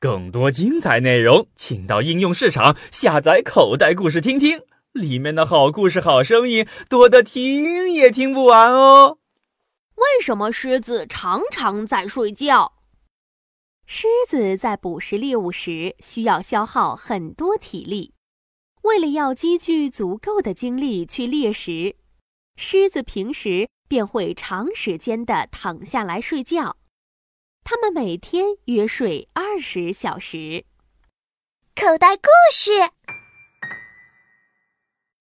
更多精彩内容，请到应用市场下载口袋故事听听，里面的好故事、好声音多得听也听不完哦。为什么狮子常常在睡觉？狮子在捕食猎物时需要消耗很多体力，为了要积聚足够的精力去猎食，狮子平时便会长时间的躺下来睡觉。它们每天约睡二十小时。口袋故事。